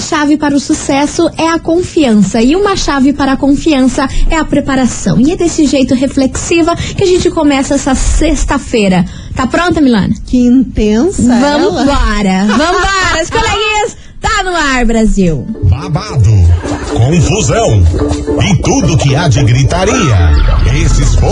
Uma chave para o sucesso é a confiança e uma chave para a confiança é a preparação. E é desse jeito reflexiva que a gente começa essa sexta-feira. Tá pronta, Milana? Que intensa. Vambora! Vambora, as coleguinhas! Tá no ar, Brasil! Babado, confusão e tudo que há de gritaria. Esses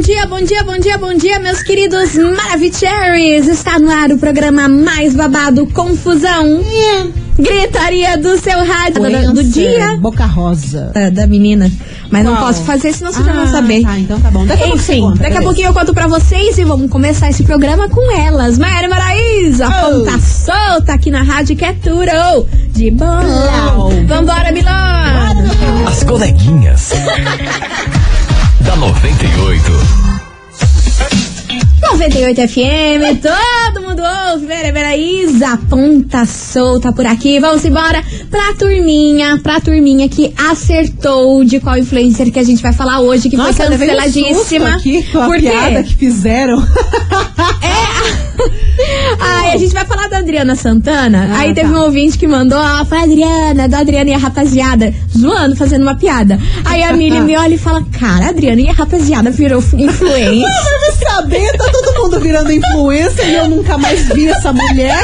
dia, bom dia, bom dia, bom dia, meus queridos Maravicheries! Está no ar o programa mais babado Confusão. Gritaria do seu rádio do, do dia Boca Rosa. da, da menina. Mas não Qual? posso fazer, senão você já vai Ah, saber. Tá, então tá bom. Daqui a Enfim, conta, daqui a pouquinho eu conto pra vocês e vamos começar esse programa com elas. Maíra Maraíza, Oh. ponta solta aqui na rádio que é tudo de bom. Lau. Vambora, Milona! As coleguinhas. da 98. 98 FM, todo mundo ouve, Vera Maraíza, ponta solta por aqui. Vamos embora pra turminha, pra turminha que acertou de qual influencer que a gente vai falar hoje, que Nossa, foi um canceladíssima. susto aqui com a Por piada que fizeram. Ai, a gente vai falar da Adriana Santana. Ah, aí teve tá. um ouvinte que mandou, ó, foi a Adriana, da Adriana e a rapaziada, zoando, fazendo uma piada. Aí a Mili me olha e fala, cara, a Adriana e a rapaziada virou influência. Vai saber, tá todo mundo virando influencer e eu nunca mais vi essa mulher.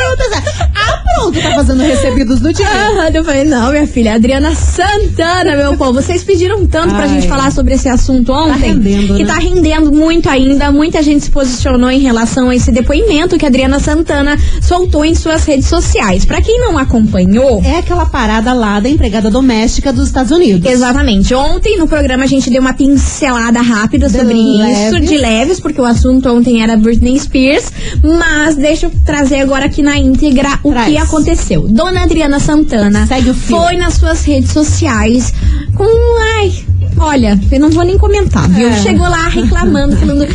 Ah, pronto, tá fazendo recebidos do dia. Aham, eu falei, não, minha filha, Adriana Santana, meu povo. Vocês pediram tanto pra Ai. gente falar sobre esse assunto ontem. rendendo, que né? tá rendendo muito ainda. Muita gente se posicionou em relação a esse depoimento que a Adriana Santana soltou em suas redes sociais. Pra quem não acompanhou. É aquela parada lá da empregada doméstica dos Estados Unidos. Exatamente. Ontem no programa a gente deu uma pincelada rápida De sobre isso, leves. de leves, porque o assunto ontem era Britney Spears. Mas deixa eu trazer agora aqui na íntegra o Traz. que aconteceu. Dona Adriana Santana Segue o fio. foi nas suas redes sociais com. Ai. Olha, eu não vou nem comentar, viu? É. Chegou lá reclamando, falando: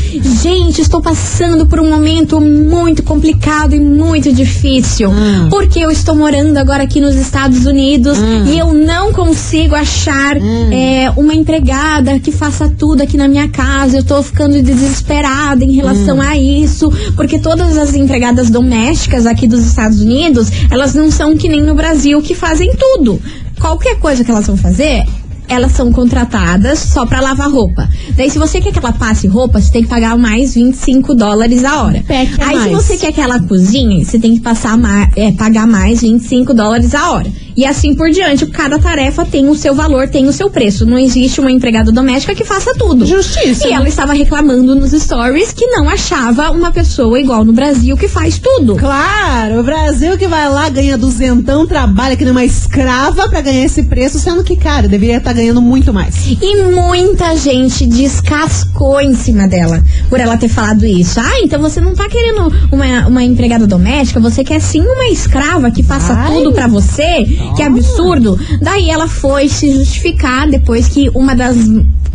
gente, estou passando por um momento muito complicado e muito difícil. Hum. Porque eu estou morando agora aqui nos Estados Unidos e eu não consigo achar é, uma empregada que faça tudo aqui na minha casa. Eu tô ficando desesperada em relação a isso, porque todas as empregadas domésticas aqui dos Estados Unidos, elas não são que nem no Brasil que fazem tudo. Qualquer coisa que elas vão fazer, elas são contratadas só pra lavar roupa. Daí, se você quer que ela passe roupa, você tem que pagar mais 25 dólares a hora. Aí, se mais. você quer que ela cozinhe, você tem que passar ma- é, pagar mais 25 dólares a hora. E assim por diante, cada tarefa tem o seu valor, tem o seu preço. Não existe uma empregada doméstica que faça tudo. Justiça, E ela estava reclamando nos stories que não achava uma pessoa igual no Brasil que faz tudo. Claro, o Brasil que vai lá, ganha duzentão, trabalha que nem uma escrava pra ganhar esse preço, sendo que, cara, deveria estar ganhando muito mais. E muita gente descascou em cima dela por ela ter falado isso. Ah, então você não tá querendo uma, uma empregada doméstica, você quer sim uma escrava que faça Ai. tudo pra você? Que absurdo. Daí ela foi se justificar depois que uma das.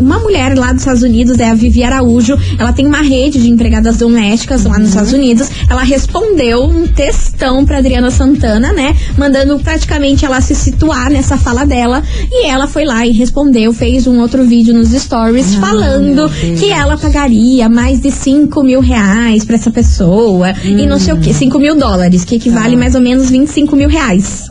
Uma mulher lá dos Estados Unidos, é a Vivi Araújo, ela tem uma rede de empregadas domésticas lá nos Estados Unidos. Ela respondeu um textão pra Adriana Santana, né? Mandando praticamente ela se situar nessa fala dela. E ela foi lá e respondeu, fez um outro vídeo nos stories falando que ela pagaria mais de 5 mil reais pra essa pessoa. E não sei o que, 5 mil dólares, que equivale mais ou menos 25 mil reais.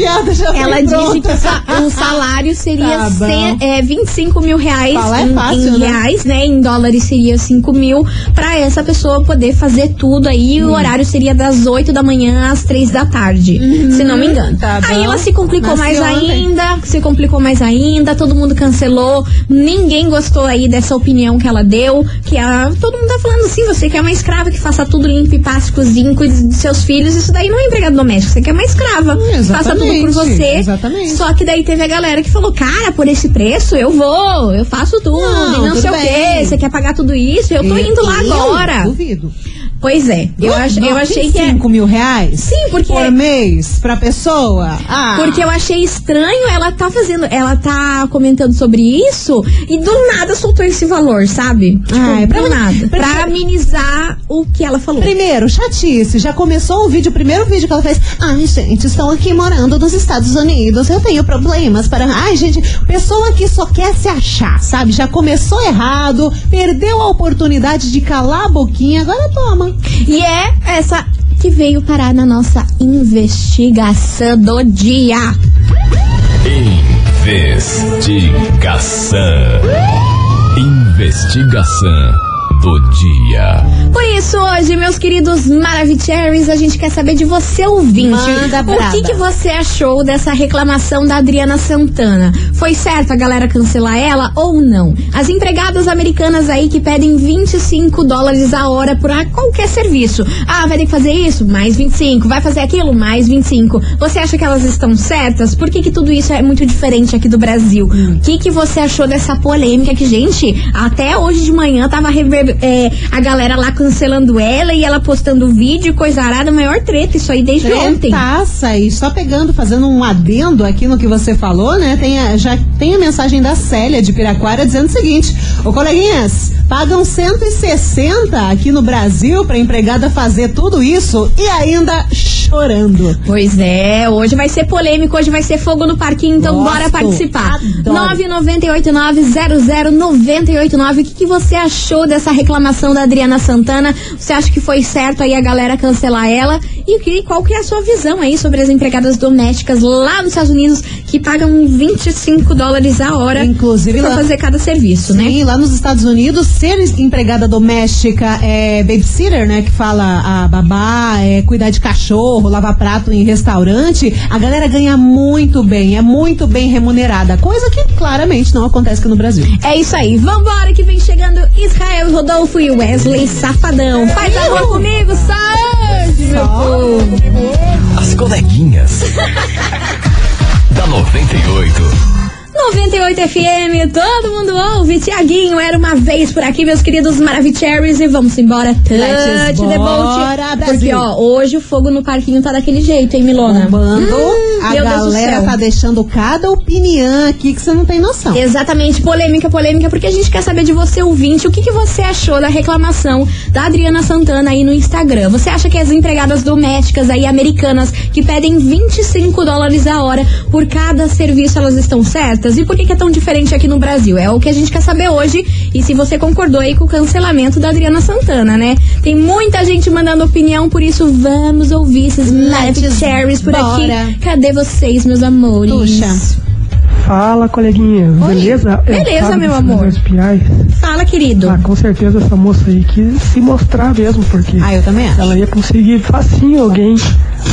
piada já Ela disse que o sa- o salário seria Tá cem- é, 25 mil reais é em, fácil, em né? reais, né? Em dólares seria 5 mil pra essa pessoa poder fazer tudo aí. Hum. O horário seria das 8 da manhã às 3 da tarde, se não me engano. tá aí ela se complicou mais ontem. ainda, se complicou mais ainda, todo mundo cancelou, ninguém gostou aí dessa opinião que ela deu, que a, todo mundo tá falando assim, você quer uma escrava que faça tudo, limpe, passe, cozinhe, cuide dos seus filhos, isso daí não é empregado doméstico, você quer uma escrava, Hum, faça tudo Exatamente, por você. exatamente. Só que daí teve a galera que falou, cara, por esse preço eu vou, eu faço tudo, Não, não tudo sei o bem. quê, você quer pagar tudo isso, eu tô E- indo lá eu agora. Duvido. Pois é, eu, ach, eu achei que é... 5 mil reais? Sim, porque- Por mês pra pessoa? Ah. Porque eu achei estranho ela tá fazendo, ela tá comentando sobre isso e do nada soltou esse valor, sabe? Tipo, Ah, é pra- do nada. pra- Pra amenizar o que ela falou. Primeiro, chatice. Já começou o vídeo, o primeiro vídeo que ela fez. Ai, gente, estou aqui morando nos Estados Unidos. Eu tenho problemas para. Ai, gente, pessoa que só quer se achar, sabe? Já começou errado, perdeu a oportunidade de calar a boquinha, agora toma. E é essa que veio parar na nossa investigação do dia. Investigação. Investigação do dia. Por isso, hoje, meus queridos Maravicheries, a gente quer saber de você, ouvinte. Manda o que, que você achou dessa reclamação da Adriana Santana? Foi certo a galera cancelar ela ou não? As empregadas americanas aí que pedem 25 dólares a hora por qualquer serviço. Ah, vai ter que fazer isso? Mais 25. Vai fazer aquilo? Mais 25. Você acha que elas estão certas? Por que, que tudo isso é muito diferente aqui do Brasil? O que, que você achou dessa polêmica que, gente, até hoje de manhã tava rever- é, a galera lá cancelando ela e ela postando vídeo coisa arada, maior treta isso aí desde ontem. Tretaça, e só pegando, fazendo um adendo aqui no que você falou, né? Tem a- já tem a mensagem da Célia de Piraquara dizendo o seguinte: Ô coleguinhas, pagam 160 aqui no Brasil pra empregada fazer tudo isso e ainda chorando. Pois é, hoje vai ser polêmico, hoje vai ser fogo no parquinho, então Gosto, bora participar. adoro. 998900989. O que, que você achou dessa reclamação da Adriana Santana? Você acha que foi certo aí a galera cancelar ela? E o que, qual que é a sua visão aí sobre as empregadas domésticas lá nos Estados Unidos que pagam 25 dólares a hora Inclusive pra lá- fazer cada serviço, né? Sim, lá nos Estados Unidos, ser empregada doméstica é babysitter, né? Que fala a babá, é cuidar de cachorro, lavar prato em restaurante, a galera ganha muito bem, é muito bem remunerada. Coisa que claramente não acontece aqui no Brasil. É isso aí, vambora que vem chegando Israel Rodolfo e Wesley Safadão. Faz amor comigo, hoje, meu povo. As coleguinhas. da 98. 98 FM, todo mundo ouve. Tiaguinho, era uma vez por aqui, meus queridos Maravicheries. E vamos embora. Touch the boat. Porque, ó, hoje o fogo no parquinho tá daquele jeito, hein, Milona? Bombando, Hum, a galera tá deixando cada opinião aqui que você não tem noção. Exatamente, polêmica, polêmica, porque a gente quer saber de você, ouvinte, o que, que você achou da reclamação da Adriana Santana aí no Instagram. Você acha que as empregadas domésticas aí, americanas, que pedem 25 dólares a hora por cada serviço, elas estão certas? E por que, que é tão diferente aqui no Brasil? É o que a gente quer saber hoje e se você concordou aí com o cancelamento da Adriana Santana, né? Tem muita gente mandando opinião, por isso vamos ouvir esses Let's Cherries por bora. aqui. Cadê vocês, meus amores? Puxa. Fala, coleguinha. Beleza? É Beleza, meu amor. Fala, querido. Ah, com certeza essa moça aí quis se mostrar mesmo, porque Ah, eu também acho. ela ia conseguir facinho alguém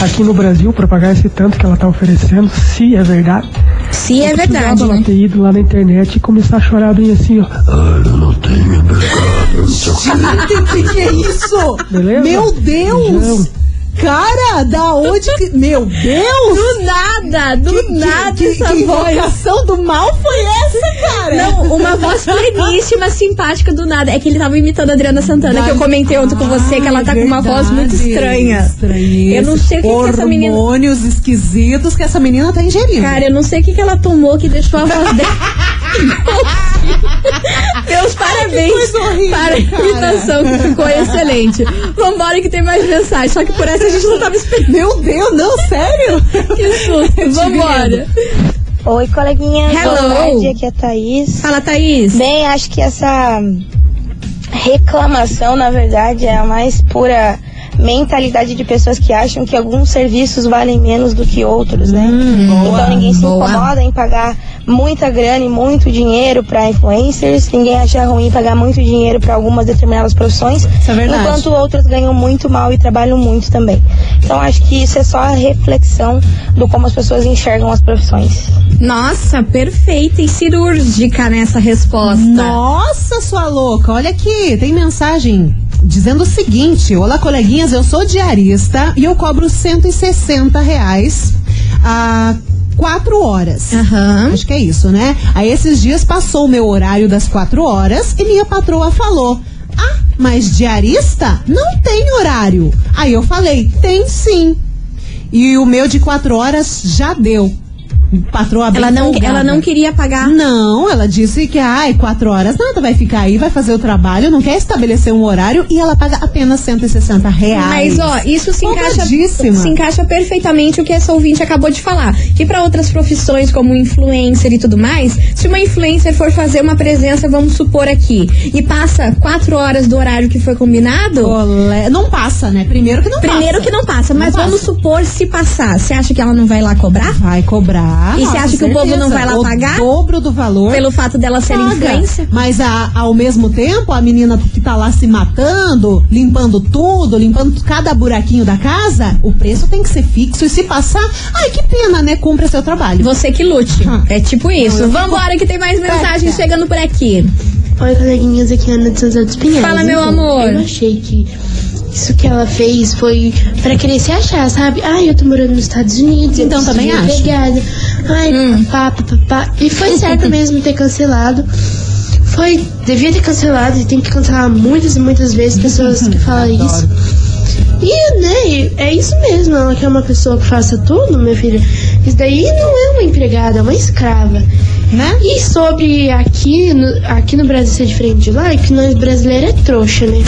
aqui no Brasil pra pagar esse tanto que ela tá oferecendo, se é verdade. Se é verdade, precisava ela né? ter ido lá na internet e começar a chorar bem assim, ó. Ah, eu não tenho empregado, não sei. O que, que é isso? Beleza? Meu Deus! Beijão. Cara, da onde que. Meu Deus! Do nada, do Que- que- nada que, essa que voz. invocação do mal foi essa, cara? Não, uma voz pleníssima, simpática do nada. É que ele tava imitando a Adriana Santana, que eu comentei ontem com você, que ela tá com uma voz muito estranha. Estranheza. Eu não sei o que, que essa menina. Hormônios esquisitos que essa menina tá ingerindo. Cara, eu não sei o que, que ela tomou que deixou a voz dela. Meus parabéns horrível, para a cara. imitação que ficou excelente. Vambora que tem mais mensagem, só que por essa a gente não tava esperando. Meu Deus, não, sério? Que susto. Vambora. Oi, coleguinha. Hello. Boa tarde, aqui é a Thaís. Fala, Thaís. Bem, acho que essa reclamação, na verdade, é a mais pura mentalidade de pessoas que acham que alguns serviços valem menos do que outros, né? então ninguém se boa. incomoda em pagar muita grana e muito dinheiro para influencers, ninguém acha ruim pagar muito dinheiro para algumas determinadas profissões, Isso é verdade. enquanto outras ganham muito mal e trabalham muito também. Então acho que isso é só a reflexão do como as pessoas enxergam as profissões. Nossa, perfeita e cirúrgica nessa resposta. Nossa, sua louca, olha aqui, tem mensagem dizendo o seguinte: Olá, coleguinhas, eu sou diarista e eu cobro 160 reais. a quatro horas. Aham. Acho que é isso, né? Aí esses dias passou o meu horário das quatro horas e minha patroa falou: Ah, mas diarista não tem horário. Aí eu falei: Tem sim. E o meu de quatro horas já deu. Patroa Ela não, folgada. ela não queria pagar. Não, ela disse que, ai, quatro horas nada, vai ficar aí, vai fazer o trabalho, não quer estabelecer um horário e ela paga apenas 160 reais. Mas, ó, isso se encaixa, se encaixa perfeitamente o que essa ouvinte acabou de falar. Que para outras profissões, como influencer e tudo mais, se uma influencer for fazer uma presença, vamos supor aqui, e passa quatro horas do horário que foi combinado, Olé, Não passa, né? Primeiro que não primeiro passa. que não passa, mas Não vamos passa. supor se passar. Você acha que ela não vai lá cobrar? Vai cobrar. E você acha que o povo não vai lá o pagar? dobro do valor. Pelo fato dela ser paga. influencer? Mas a- ao mesmo tempo, a menina que tá lá se matando, limpando tudo, limpando cada buraquinho da casa, o preço tem que ser fixo. E se passar, ai, que pena, né? Cumpra seu trabalho. Você que lute. Hum. É tipo isso. Não, Vambora que tem mais mensagens chegando por aqui. Oi, coleguinhas, aqui é a Ana de São José dos Pinhais. Fala, meu amor. Eu achei que isso que ela fez foi pra querer se achar, sabe? Ai, eu tô morando nos Estados Unidos. Então, também acho. empregada. Ai, Hum. papá, papá. E foi certo mesmo ter cancelado. Foi, devia ter cancelado e tem que cancelar muitas e muitas vezes pessoas que falam isso. E, né, é isso mesmo, ela quer uma pessoa que faça tudo, minha filha. Isso daí não é uma empregada, é uma escrava. Né? E sobre aqui no, aqui no Brasil ser diferente de lá, é que nós brasileiros é trouxa, né?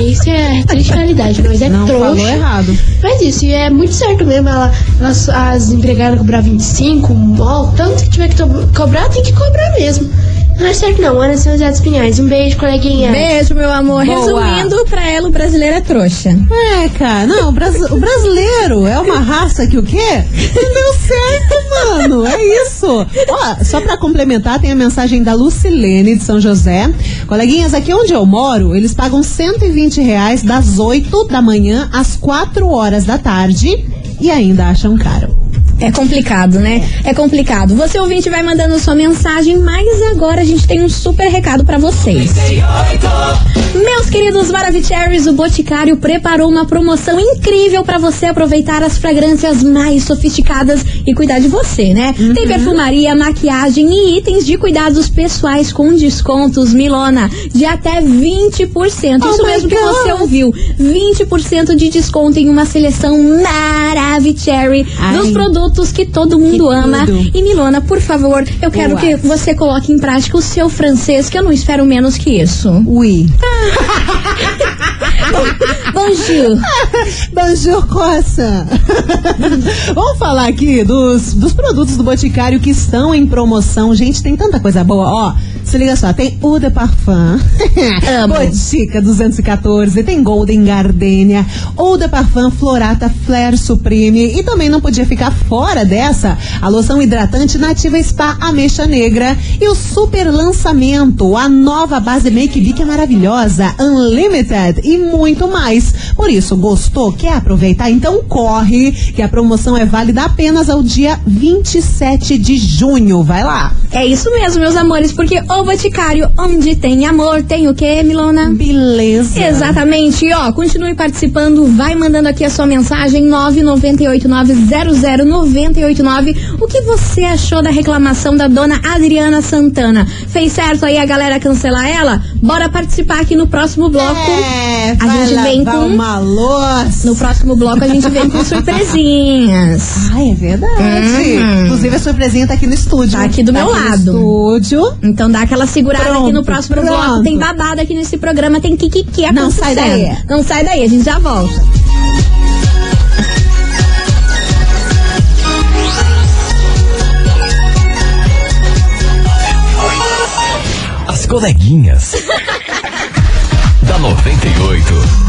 E isso é triste realidade, nós é Não trouxa. falou errado. Mas isso, e é muito certo mesmo, ela, elas, as empregadas cobrar 25, ó, tanto que tiver que cobrar, tem que cobrar mesmo. Não é certo não, Ana São José dos Pinhais. Um beijo, coleguinha. Beijo, meu amor. Boa. Resumindo, pra ela, o brasileiro é trouxa. É, cara, não, o, brasi- o brasileiro é uma raça que o quê? Não deu certo, mano, é isso. Ó, só pra complementar, tem a mensagem da Lucilene de São José. Coleguinhas, aqui onde eu moro, eles pagam 120 reais das 8 da manhã às 4 horas da tarde e ainda acham caro. É complicado, né? É complicado. Você ouvinte vai mandando sua mensagem, mas agora a gente tem um super recado pra vocês. Meus queridos Maravicheries, o Boticário preparou uma promoção incrível pra você aproveitar as fragrâncias mais sofisticadas e cuidar de você, né? Tem perfumaria, maquiagem e itens de cuidados pessoais com descontos, Milona, de até 20%. Oh Isso mesmo que God. você ouviu. 20% de desconto em uma seleção Maravicherry Ai. dos produtos que todo mundo Que ama. tudo. E Milona, por favor, eu quero Boa. que você coloque em prática o seu francês, que eu não espero menos que isso. Ui. Bonjour. Bonjour, croissant. Vamos falar aqui dos, dos produtos do Boticário que estão em promoção. Gente, tem tanta coisa boa. Ó, se liga só, tem Eau de Parfum. Botica 214, tem Golden Gardenia, Eau de Parfum Florata Flare Supreme. E também não podia ficar fora dessa a loção hidratante Nativa Spa Ameixa Negra e o super lançamento, a nova base Make que é maravilhosa, Unlimited e muito mais. Por isso, gostou? Quer aproveitar? Então corre, que a promoção é válida apenas ao dia 27 de junho. Vai lá. É isso mesmo, meus amores, porque o Boticário, onde tem amor, tem o quê, Milona? Beleza. Exatamente. E, ó, continue participando, vai mandando aqui a sua mensagem 998900989. O que você achou da reclamação da dona Adriana Santana? Fez certo aí a galera cancelar ela? Bora participar aqui no próximo bloco. É, a vai gente vem com uma louça. no próximo bloco a gente vem com surpresinhas. Ah, é verdade. Hum. Inclusive, a surpresinha tá aqui no estúdio. Tá aqui do meu no lado. estúdio. Então dá aquela segurada aqui no Pronto, próximo pronto. bloco. Tem babado aqui nesse programa, tem kikiki acontecendo. Não sai daí. Não sai daí, a gente já volta. As coleguinhas. da 98.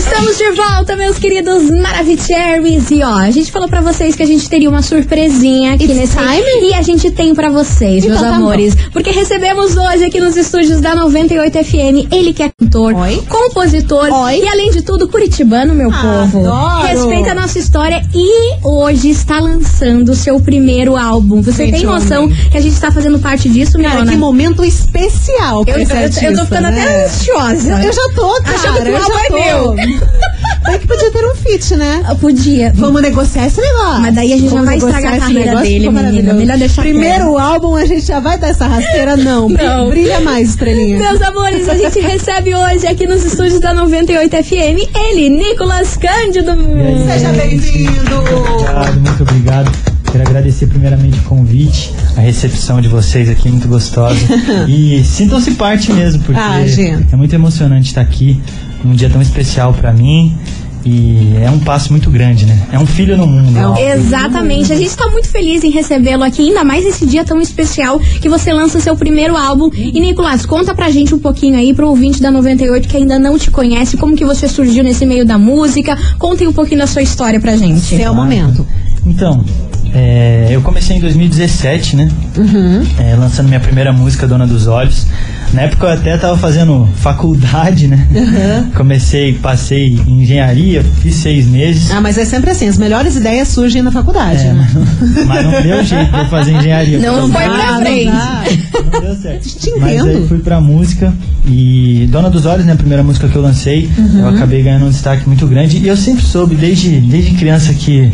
Estamos de volta, meus queridos Maravicheries. E ó, a gente falou pra vocês que a gente teria uma surpresinha aqui It's nesse. time? E a gente tem pra vocês, Então meus tá amores. Porque recebemos hoje aqui nos estúdios da 98 FM. Ele que é cantor, Oi. compositor Oi. e, além de tudo, curitibano, meu povo. Adoro. Respeita a nossa história e hoje está lançando o seu primeiro álbum. Você Gente, tem noção homem. que a gente tá fazendo parte disso, Cara, Milona? que momento especial Eu, eu, eu tô ficando né? até ansiosa. Eu já tô, cara. Achando que o eu álbum é meu. Tá que podia ter um fit, né? Eu Podia. Vamos negociar esse negócio. Mas daí a gente já Vamos vai negociar estragar a carreira dele, menina. Melhor deixar Primeiro álbum, a gente já vai dar essa rasteira? Não. Não. Brilha mais, estrelinha. Meus amores, a gente recebe hoje aqui nos estúdios da 98 FM ele, Nicolas Cândido. Seja bem-vindo. Obrigado, muito obrigado. Quero agradecer primeiramente o convite, a recepção de vocês aqui, muito gostosa. e sintam-se parte mesmo, porque Ah, é muito emocionante estar aqui num dia tão especial pra mim. E é um passo muito grande, né? É um filho no mundo. É um-. Exatamente, a gente tá muito feliz em recebê-lo aqui, ainda mais esse dia tão especial que você lança o seu primeiro álbum. E Nicolas, conta pra gente um pouquinho aí, pro ouvinte da 98 que ainda não te conhece, como que você surgiu nesse meio da música. Contem um pouquinho da sua história pra gente. Esse é o momento. Então, é, eu comecei em 2017, né? Uhum. É, lançando minha primeira música, Dona dos Olhos. Na época eu até tava fazendo faculdade, né? Uhum. Comecei, passei em engenharia, fiz seis meses. Ah, mas é sempre assim, as melhores ideias surgem na faculdade, É, né? mas, não, mas não deu jeito de eu fazer engenharia. Não Porque foi pra não frente. dá. Não deu certo. Te Mas aí fui pra música e Dona dos Olhos, né, a primeira música que eu lancei, Uhum. eu acabei ganhando um destaque muito grande e eu sempre soube desde, desde criança que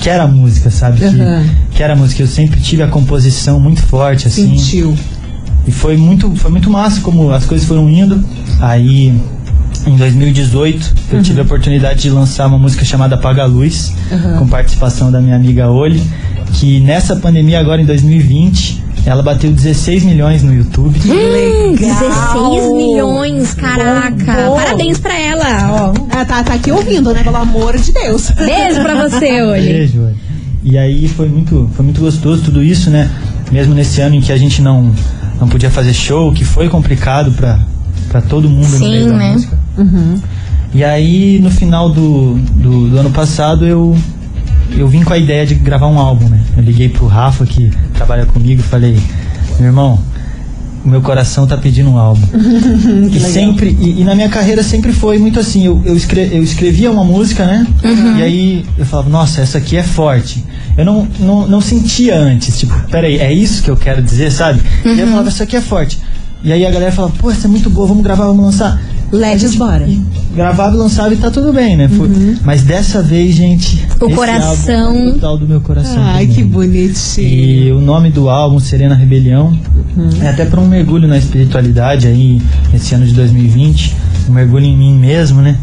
que era música, sabe? Que, Uhum. que era música. Eu sempre tive a composição muito forte, assim. Sentiu. E foi muito, foi muito massa como as coisas foram indo. Aí, em 2018, eu tive a oportunidade de lançar uma música chamada Apaga a Luz, com participação da minha amiga Oli, que nessa pandemia, agora em 2020, ela bateu 16 milhões no YouTube. Hum, 16 milhões, caraca. Bom. Parabéns pra ela, ó. Ah, tá, tá aqui ouvindo, né? Pelo amor de Deus. Beijo pra você, Oli. Beijo, Oli. E aí foi muito, foi muito gostoso tudo isso, né? Mesmo nesse ano em que a gente não, não podia fazer show, que foi complicado pra, pra todo mundo no Sim, meio da né? música. E aí, no final do, do, do ano passado, eu, eu vim com a ideia de gravar um álbum, né? Eu liguei pro Rafa, que trabalha comigo, e falei, meu irmão, o meu coração tá pedindo um álbum. e sempre, e, e na minha carreira sempre foi muito assim, eu, eu, escre- eu escrevia uma música, né? E aí eu falava, nossa, essa aqui é forte. Eu não, não, não sentia antes, tipo, peraí, é isso que eu quero dizer, sabe? E aí eu falava, essa aqui é forte. E aí a galera falava, pô, essa é muito boa, vamos gravar, vamos lançar. Ledes, bora. E gravava e tá tudo bem, né? Foi- Mas dessa vez, gente. O coração. é o total do meu coração. Ai, também. que bonitinho. E o nome do álbum, Serena Rebelião, é até para um mergulho na espiritualidade aí, esse ano de 2020. Um mergulho em mim mesmo, né?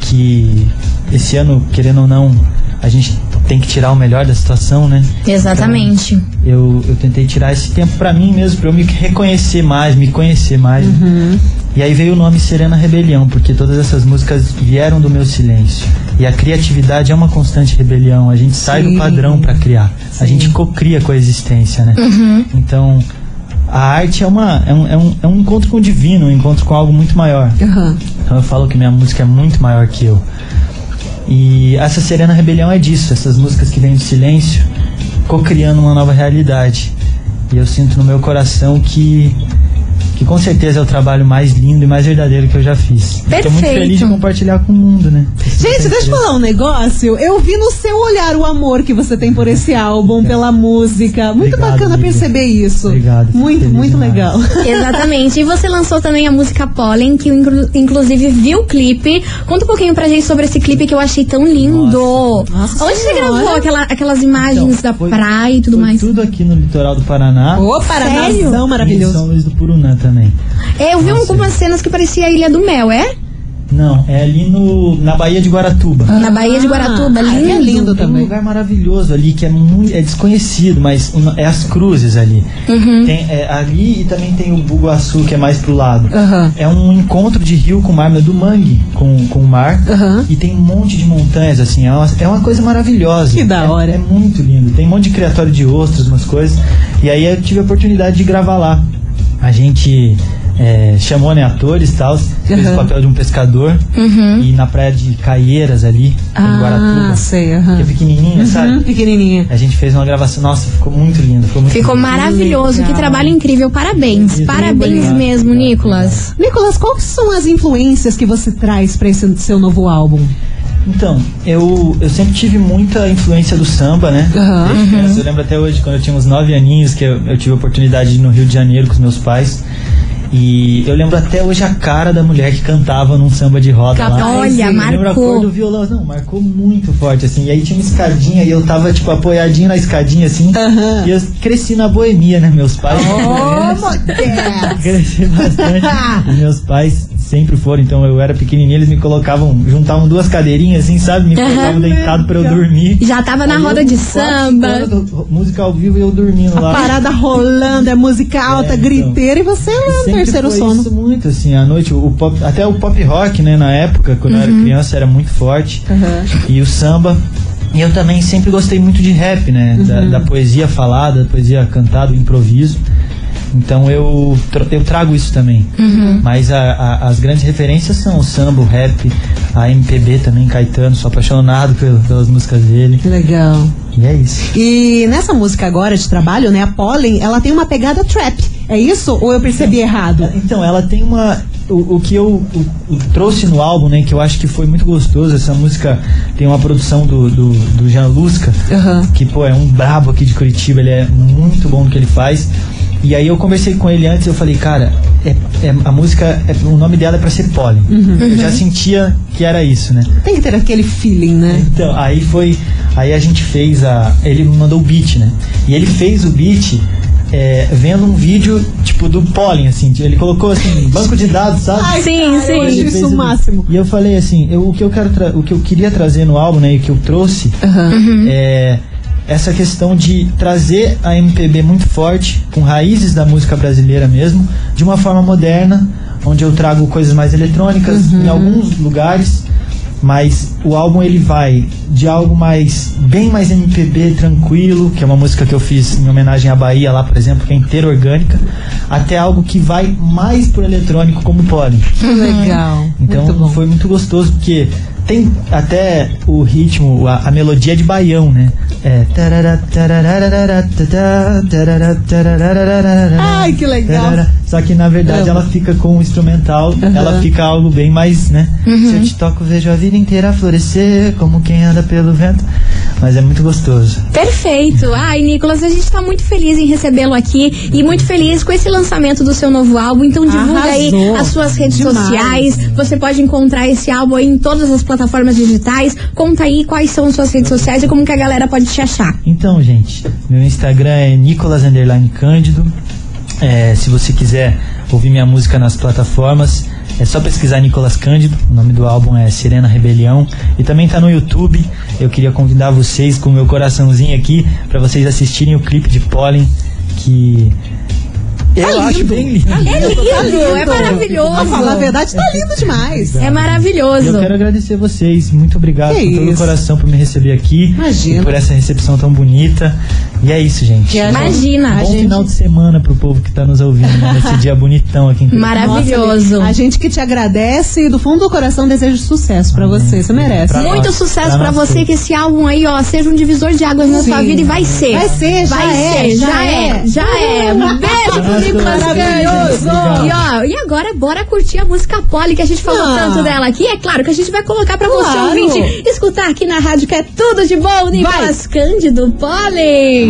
Que esse ano, querendo ou não, a gente tem que tirar o melhor da situação, né? Exatamente. Eu, eu tentei tirar esse tempo pra mim mesmo, pra eu me reconhecer mais, me conhecer mais. né? E aí veio o nome Serena Rebelião, porque todas essas músicas vieram do meu silêncio. E a criatividade é uma constante rebelião. A gente sai Sim. do padrão pra criar. A gente cocria com a existência, né? Então, a arte é, uma, é, um, é, um, é um encontro com o divino, um encontro com algo muito maior. Aham. Então eu falo que minha música é muito maior que eu. E essa Serena Rebelião é disso, essas músicas que vêm do silêncio, co-criando uma nova realidade. E eu sinto no meu coração que que com certeza é o trabalho mais lindo e mais verdadeiro que eu já fiz. Estou muito Perfeito. feliz de compartilhar com o mundo, né? Gente, deixa eu falar um negócio. Eu vi no seu olhar o amor que você tem por esse álbum, pela música. Muito Obrigado, bacana amiga. perceber isso. Obrigado, Muito, muito demais. legal. Exatamente. E você lançou também a música Pollen, que eu inclu- inclusive viu o clipe. Conta um pouquinho pra gente sobre esse clipe que eu achei tão lindo. Nossa Onde você Senhora. gravou aquela- aquelas imagens Então, da foi- praia e tudo foi mais? Tudo aqui no litoral do Paraná. Ô, Paranazão E São maravilhoso. Luís do Purunã também. É, eu vi Nossa. algumas cenas que parecia a Ilha do Mel, é? Não, é ali no, na Baía de Guaratuba. Na Baía de Guaratuba, Ah, lindo. é lindo Tem um também. lugar maravilhoso ali que é muito é desconhecido, mas uma- é as cruzes ali. Uhum. Tem é, ali e também tem o Bugaçu que é mais pro lado. Aham. É um encontro de rio com mar, mas do mangue com, com o mar. Aham. E tem um monte de montanhas, assim. É uma, é uma coisa maravilhosa. Que da É- hora. É, muito lindo. Tem um monte de criatório de ostras, umas coisas. E aí eu tive a oportunidade de gravar lá. A gente é, chamou, né, atores e tal. Fez Aham. o papel de um pescador. E na praia de Caieiras ali, em Ah, Guaratuba. sei, aham. Que é pequenininha, Uhum, sabe? pequenininha. A gente fez uma gravação, nossa, ficou muito lindo. Ficou, muito Ficou lindo. maravilhoso. Que Legal. trabalho incrível. Parabéns. Parabéns obrigado, mesmo, obrigado, Nicolas. Nicolas, quais são as influências que você traz pra esse seu novo álbum? Então, eu, eu sempre tive muita influência do samba, né? Aham. Desde criança. Eu lembro até hoje, quando eu tinha uns 9 aninhos, que eu, eu tive a oportunidade de ir no Rio de Janeiro com os meus pais. E eu lembro até hoje a cara da mulher que cantava num samba de roda Capaz, lá. Olha, Eu lembro a marcou. cor do violão. Não, marcou muito forte, assim. E aí tinha uma escadinha e eu tava, tipo, apoiadinho na escadinha, assim. E eu cresci na boemia, né? Meus pais. Oh. Cresci bastante. e meus pais sempre foram, então eu era pequenininho, eles me colocavam, juntavam duas cadeirinhas assim, sabe? Me colocavam deitado pra eu dormir. Já tava na Aí eu roda de quatro, cinco samba. do- música ao vivo e eu dormindo lá. Parada rolando, é música alta, então. griteira e você lá no terceiro sono. Isso muito assim, à noite, o pop, até o pop rock, né, na época, quando eu era criança, era muito forte. E o samba. E eu também sempre gostei muito de rap, né? Da, da poesia falada, da poesia cantada, o improviso. Então eu, eu trago isso também. Mas a- a- as grandes referências são o samba, o rap, a MPB também, Caetano, sou apaixonado pel- pelas músicas dele. Que legal. E é isso. E nessa música agora de trabalho, né, a Pollen, ela tem uma pegada trap. É isso? Ou eu percebi errado? Então, ela tem uma. O, o que eu o- o trouxe no álbum, né, que eu acho que foi muito gostoso, essa música tem uma produção do, do, do Jean Lusca, Aham. que, pô, é um brabo aqui de Curitiba, ele é muito bom no que ele faz. E aí eu conversei com ele antes, eu falei, cara, é, é- a música, é- o nome dela é pra ser Pollen. Eu já sentia que era isso, né? Tem que ter aquele feeling, né? Então, aí foi. Aí a gente fez a. Ele mandou o beat, né? E ele fez o beat é, vendo um vídeo, tipo, do Pollen, assim. Ele colocou assim, banco de dados, sabe? Ai, Sim, sim. Isso o o- máximo. E eu falei assim, eu, o que eu quero o que eu queria trazer no álbum, né, e que eu trouxe é essa questão de trazer a MPB muito forte, com raízes da música brasileira mesmo, de uma forma moderna, onde eu trago coisas mais eletrônicas em alguns lugares, mas o álbum ele vai de algo mais bem mais MPB tranquilo, que é uma música que eu fiz em homenagem à Bahia lá, por exemplo, que é inteira orgânica, até algo que vai mais pro eletrônico como. Que legal. Então Muito foi muito gostoso, porque tem até o ritmo, a, a melodia de baião, né? É. Ai, que legal. Só que na verdade ela fica com o instrumental, ela fica algo bem mais, né? Se eu te toco, vejo a vida inteira florescer, como quem anda pelo vento. Mas é muito gostoso. Perfeito. Ai, Nicolas, a gente tá muito feliz em recebê-lo aqui e muito feliz com esse lançamento do seu novo álbum. Então divulga aí Arrasou. as suas redes Demais. sociais. Você pode encontrar esse álbum aí em todas as plataformas digitais. Conta aí quais são as suas redes sociais e como que a galera pode te achar. Então, gente, meu Instagram é Nicolas Underline Cândido. É, se você quiser ouvir minha música nas plataformas, é só pesquisar Nicolas Cândido. O nome do álbum é Serena Rebelião. E também tá no YouTube. Eu queria convidar vocês com o meu coraçãozinho aqui para vocês assistirem o clipe de Pollen, que eu acho bem lindo. É lindo, é Pra falar a maravilhoso. verdade, tá lindo demais. É maravilhoso. eu quero agradecer vocês. Muito obrigado Que com todo o coração por me receber aqui. Imagina. E por essa recepção tão bonita. E é isso, gente. Que a gente- Imagina. Bom gente- final de semana pro povo que tá nos ouvindo né, nesse dia bonitão aqui em Curitiba. Maravilhoso. Nossa, a gente que te agradece e do fundo do coração deseja sucesso pra você. Você merece. Pra Muito nós, sucesso pra pra nós você, que esse álbum aí, ó, seja um divisor de águas na Sim. sua vida e vai ser. Vai ser, já vai é, ser, já já é. é, já é. Um beijo pro Nicolas Cândido. E ó, e agora bora curtir a música Polly, que a gente falou Ah. tanto dela aqui. É claro que a gente vai colocar pra você, Claro. ouvinte, escutar aqui na rádio que é tudo de bom, Nicolas Cândido Polly.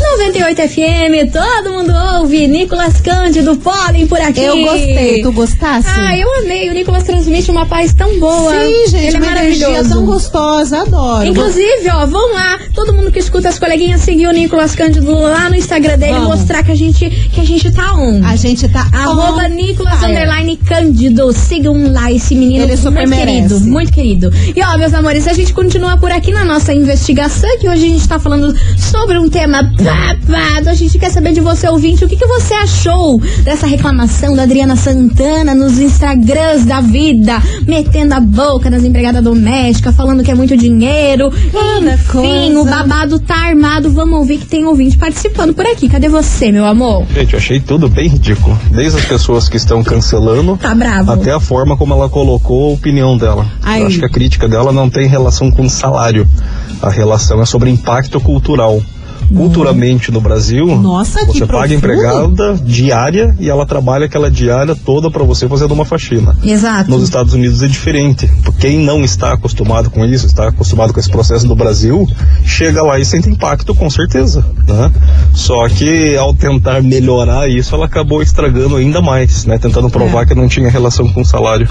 98 FM, todo mundo ouve. Nicolas Cândido Polly por aqui. Eu gostei. Tu gostasse? Ah, eu amei. O Nicolas transmite uma paz tão boa. Sim, gente, Ele é maravilhoso. tão gostosa, adoro. Inclusive, ó, vão lá, todo mundo que escuta as coleguinhas seguir o Nicolas Cândido lá no Instagram dele, Vamos. mostrar que a gente que a gente tá on. A gente tá Arroba on Nicolas underline Cândido. Sigam lá esse menino Ele super muito merece. querido, muito querido. E ó, meus amores, a gente continua por aqui na nossa investigação, que hoje a gente tá falando sobre um tema babado. A gente quer saber de você, ouvinte, o que, que você achou dessa reclamação da Adriana Santana nos Instagrams da vida, metendo a boca nas empregadas domésticas, falando que é muito dinheiro. Cada Enfim, coisa. o babado tá armado. Vamos ouvir que tem ouvinte participando por aqui. Cadê você, meu amor? Gente, eu achei tudo bem ridículo. Desde as pessoas que estão cancelando Tá bravo? até a forma como ela colocou a opinião dela. Ai. Eu acho que a crítica dela não tem relação com salário. A relação é sobre impacto cultural. Culturalmente no Brasil, Nossa, que você paga empregada diária e ela trabalha aquela diária toda para você fazendo uma faxina. Exato. Nos Estados Unidos é diferente. Quem não está acostumado com isso, está acostumado com esse processo do Brasil, chega lá e sente impacto com certeza. Né? Só que ao tentar melhorar isso, ela acabou estragando ainda mais, né? Tentando É. provar que não tinha relação com o salário.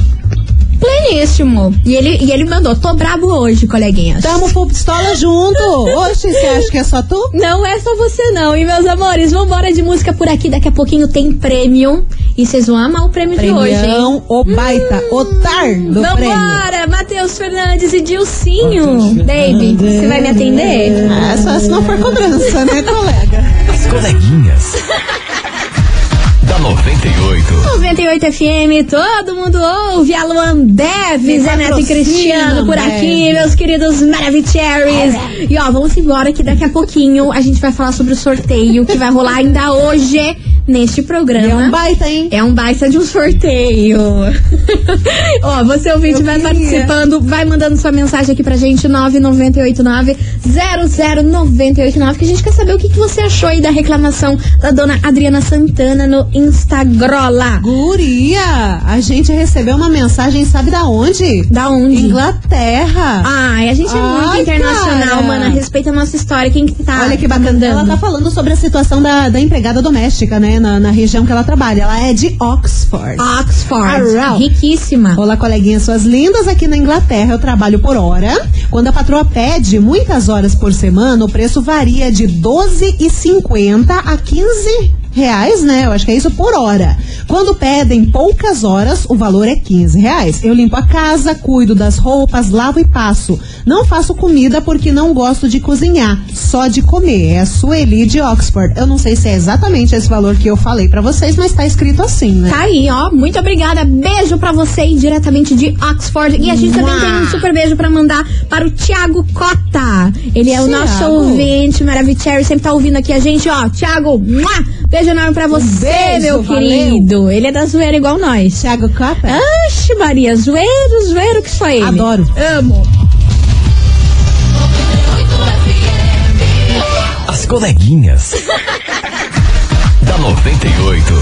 Pleníssimo. E ele, e ele mandou, tô brabo hoje, coleguinhas. Tamo full pistola junto. Oxe, você acha que é só tu? Não é só você não, e meus amores, vambora de música por aqui, daqui a pouquinho tem prêmio. E vocês vão amar o prêmio de hoje, hein? Premião, o baita, o tar do prêmio. Vambora, Matheus Fernandes e Dilcinho. Baby, você vai me atender? É, só se não for cobrança, né, colega? As coleguinhas. da 98. 98 FM, todo mundo ouve. A Luan Deves, Me Zé Neto e Cristiano por aqui, meus queridos Maravicheries. E ó, vamos embora que daqui a pouquinho a gente vai falar sobre o sorteio que vai rolar ainda hoje neste programa. É um baita, hein? É um baita de um sorteio. Ó, você ouvinte Eu vai queria. participando, vai mandando sua mensagem aqui pra gente, 9989-00989, que a gente quer saber o que, que você achou aí da reclamação da dona Adriana Santana no Instagrola. Guria, a gente recebeu uma mensagem, sabe da onde? Da onde? Inglaterra. Ai, a gente é muito internacional, cara. mana. Respeita a nossa história. Quem que tá Olha que bacana. mandando? Ela tá falando sobre a situação da, da empregada doméstica, né? Na, na região que ela trabalha. Ela é de Oxford. Oxford. Arrau. Riquíssima. Olá, coleguinhas, suas lindas. Aqui na Inglaterra eu trabalho por hora. Quando a patroa pede muitas horas por semana, o preço varia de 12,50 a 15 reais, né? Eu acho que é isso por hora. Quando pedem poucas horas, o valor é 15 reais. Eu limpo a casa, cuido das roupas, lavo e passo. Não faço comida porque não gosto de cozinhar, só de comer. É a Sueli de Oxford. Eu não sei se é exatamente esse valor que eu falei pra vocês, mas tá escrito assim, né? Tá aí, ó. Muito obrigada. Beijo pra você aí, diretamente de Oxford. E a gente também tem um super beijo pra mandar para o Thiago Cota. Ele é o Thiago. nosso ouvinte maravilhoso. Sempre tá ouvindo aqui a gente, ó. Thiago, mua. Beijo enorme pra você, beijo, meu valeu. querido. Ele é da zoeira igual nós. Thiago Cota? Oxe, Maria, zoeiro, zoeiro que só ele. Adoro. Amo. As coleguinhas. da 98.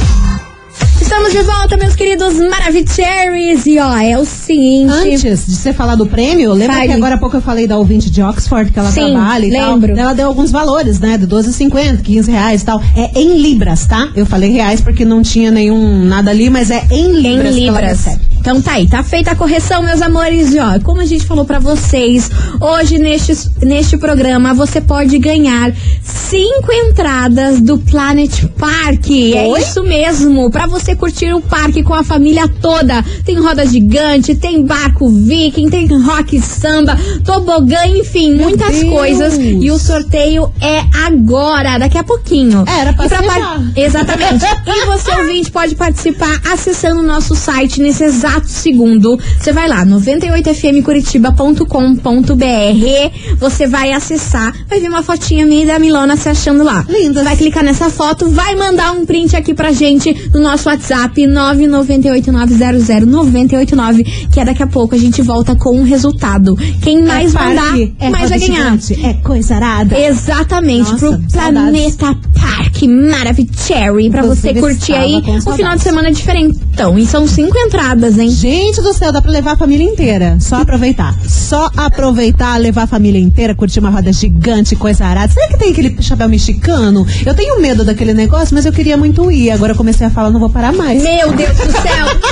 Estamos de volta, meus queridos Maravicheries. E ó, é o seguinte. Antes de você falar do prêmio, lembra Fale. que agora há pouco eu falei da ouvinte de Oxford, que ela Sim, trabalha e lembro. tal. Ela deu alguns valores, né? De 12,50, 15 reais e tal. É em libras, tá? Eu falei reais porque não tinha nenhum nada ali, mas é em libras, Em libras. Então tá aí, tá feita a correção, meus amores. E ó, como a gente falou pra vocês, hoje neste, neste programa você pode ganhar cinco entradas do Planet Park. É Oi? isso mesmo, pra você curtir o parque com a família toda. Tem roda gigante, tem barco viking, tem rock samba, tobogã, enfim, muitas Deus. coisas. E o sorteio é agora, daqui a pouquinho. Era pra par- já. Exatamente. e você, ouvinte, pode participar acessando o nosso site nesse exato segundo. Você vai lá, 98fmcuritiba.com.br. Você vai acessar, vai ver uma fotinha minha e da Milona se achando lá. Lindas. Vai clicar nessa foto, vai mandar um print aqui pra gente no nosso WhatsApp 998900989, que é daqui a pouco a gente volta com um resultado. Quem mais é mandar, é mais vai ganhar. É coisa arada. Exatamente, Nossa, pro saudades. Planeta Park Maravicherry, pra você curtir aí um final de semana diferente. Então, e são cinco entradas, hein? Gente do céu, dá pra levar a família inteira. Só aproveitar. Só aproveitar, levar a família inteira, curtir uma roda gigante, coisa arada. Será que tem aquele chapéu mexicano? Eu tenho medo daquele negócio, mas eu queria muito ir. Agora eu comecei a falar, não vou parar mais. Meu Deus do céu!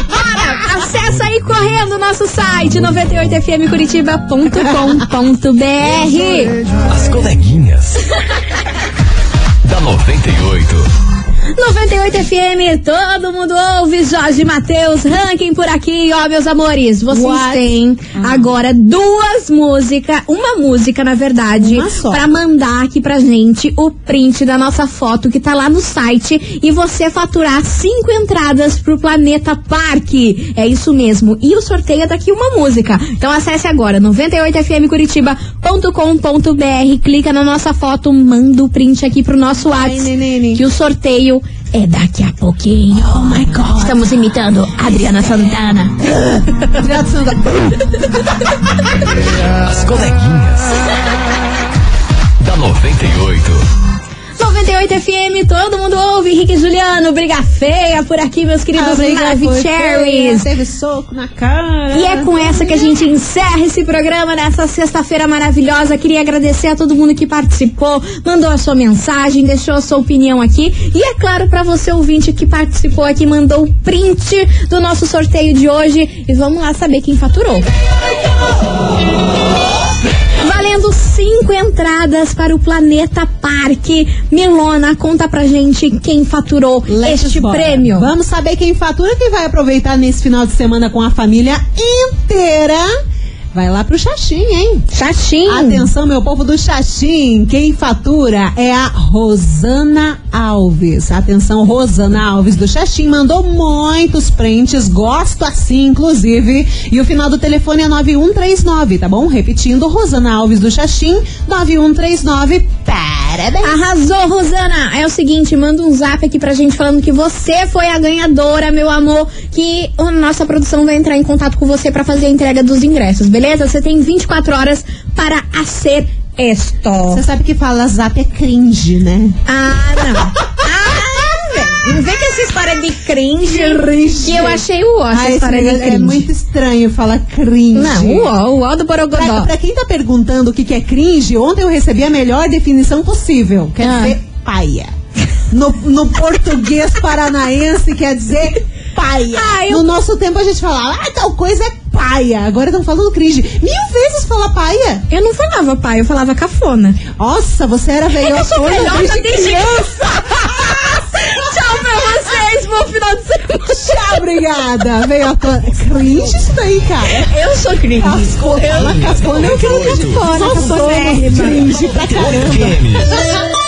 Correndo nosso site 98fmcuritiba.com.br As coleguinhas. da 98. 98 FM, todo mundo ouve, Jorge Matheus, ranking por aqui, ó, meus amores. Vocês What? têm agora duas músicas, uma música, na verdade, pra mandar aqui pra gente o print da nossa foto que tá lá no site e você faturar cinco entradas pro Planeta Parque. É isso mesmo. E o sorteio é daqui uma música. Então acesse agora 98fmcuritiba.com.br, clica na nossa foto, manda o print aqui pro nosso WhatsApp que o sorteio é daqui a pouquinho. Oh my God. Estamos imitando Adriana Santana. As coleguinhas. da 98. 98 FM, todo mundo ouve. Henrique e Juliano, briga feia por aqui, meus queridos A briga foi Maravicheries. feia, Teve soco na cara. E é com essa que a gente encerra esse programa nessa sexta-feira maravilhosa. Queria agradecer a todo mundo que participou, mandou a sua mensagem, deixou a sua opinião aqui. E é claro, para você ouvinte que participou aqui, mandou o print do nosso sorteio de hoje. E vamos lá saber quem faturou. Valendo cinco entradas para o Planeta Parque. Milona, conta pra gente quem faturou Let's este bora. prêmio. Vamos saber quem fatura quem vai aproveitar nesse final de semana com a família inteira. Vai lá pro Xaxim, hein? Xaxim. Atenção, meu povo do Xaxim. Quem fatura é a Rosana Alves. Atenção, Rosana Alves do Xaxim mandou muitos prints. Gosto assim, inclusive. E o final do telefone é 9139, tá bom? Repetindo, Rosana Alves do Xaxim, 9139. Parabéns. Arrasou, Rosana! É o seguinte, manda um zap aqui pra gente falando que você foi a ganhadora, meu amor, que a nossa produção vai entrar em contato com você pra fazer a entrega dos ingressos, beleza? Você tem 24 horas para hacer esto. Você sabe que fala zap é cringe, né? Ah, não. Ah. Não vem com essa história de cringe, que eu achei o ó, essa Ah, história de negócio cringe. é muito estranho falar cringe. Não, o ó, o ó do Pra, Borogodó. pra quem tá perguntando o que, que é cringe, ontem eu recebi a melhor definição possível. Quer Ah. dizer paia. No, no português paranaense quer dizer paia. Ah, eu- No nosso tempo a gente falava, ah, tal coisa é paia. Agora estão falando cringe. Mil vezes fala paia. Eu não falava pai, eu falava cafona. Nossa, você era velhota Eu sou velhota desde desde criança. Tchau pra vocês, bom final de semana. Tchau, obrigada. Velhota. Cringe isso daí, cara. Eu sou cringe. Cascona, cascona, eu quero Nós somos cafonérrima. cringe pra caramba.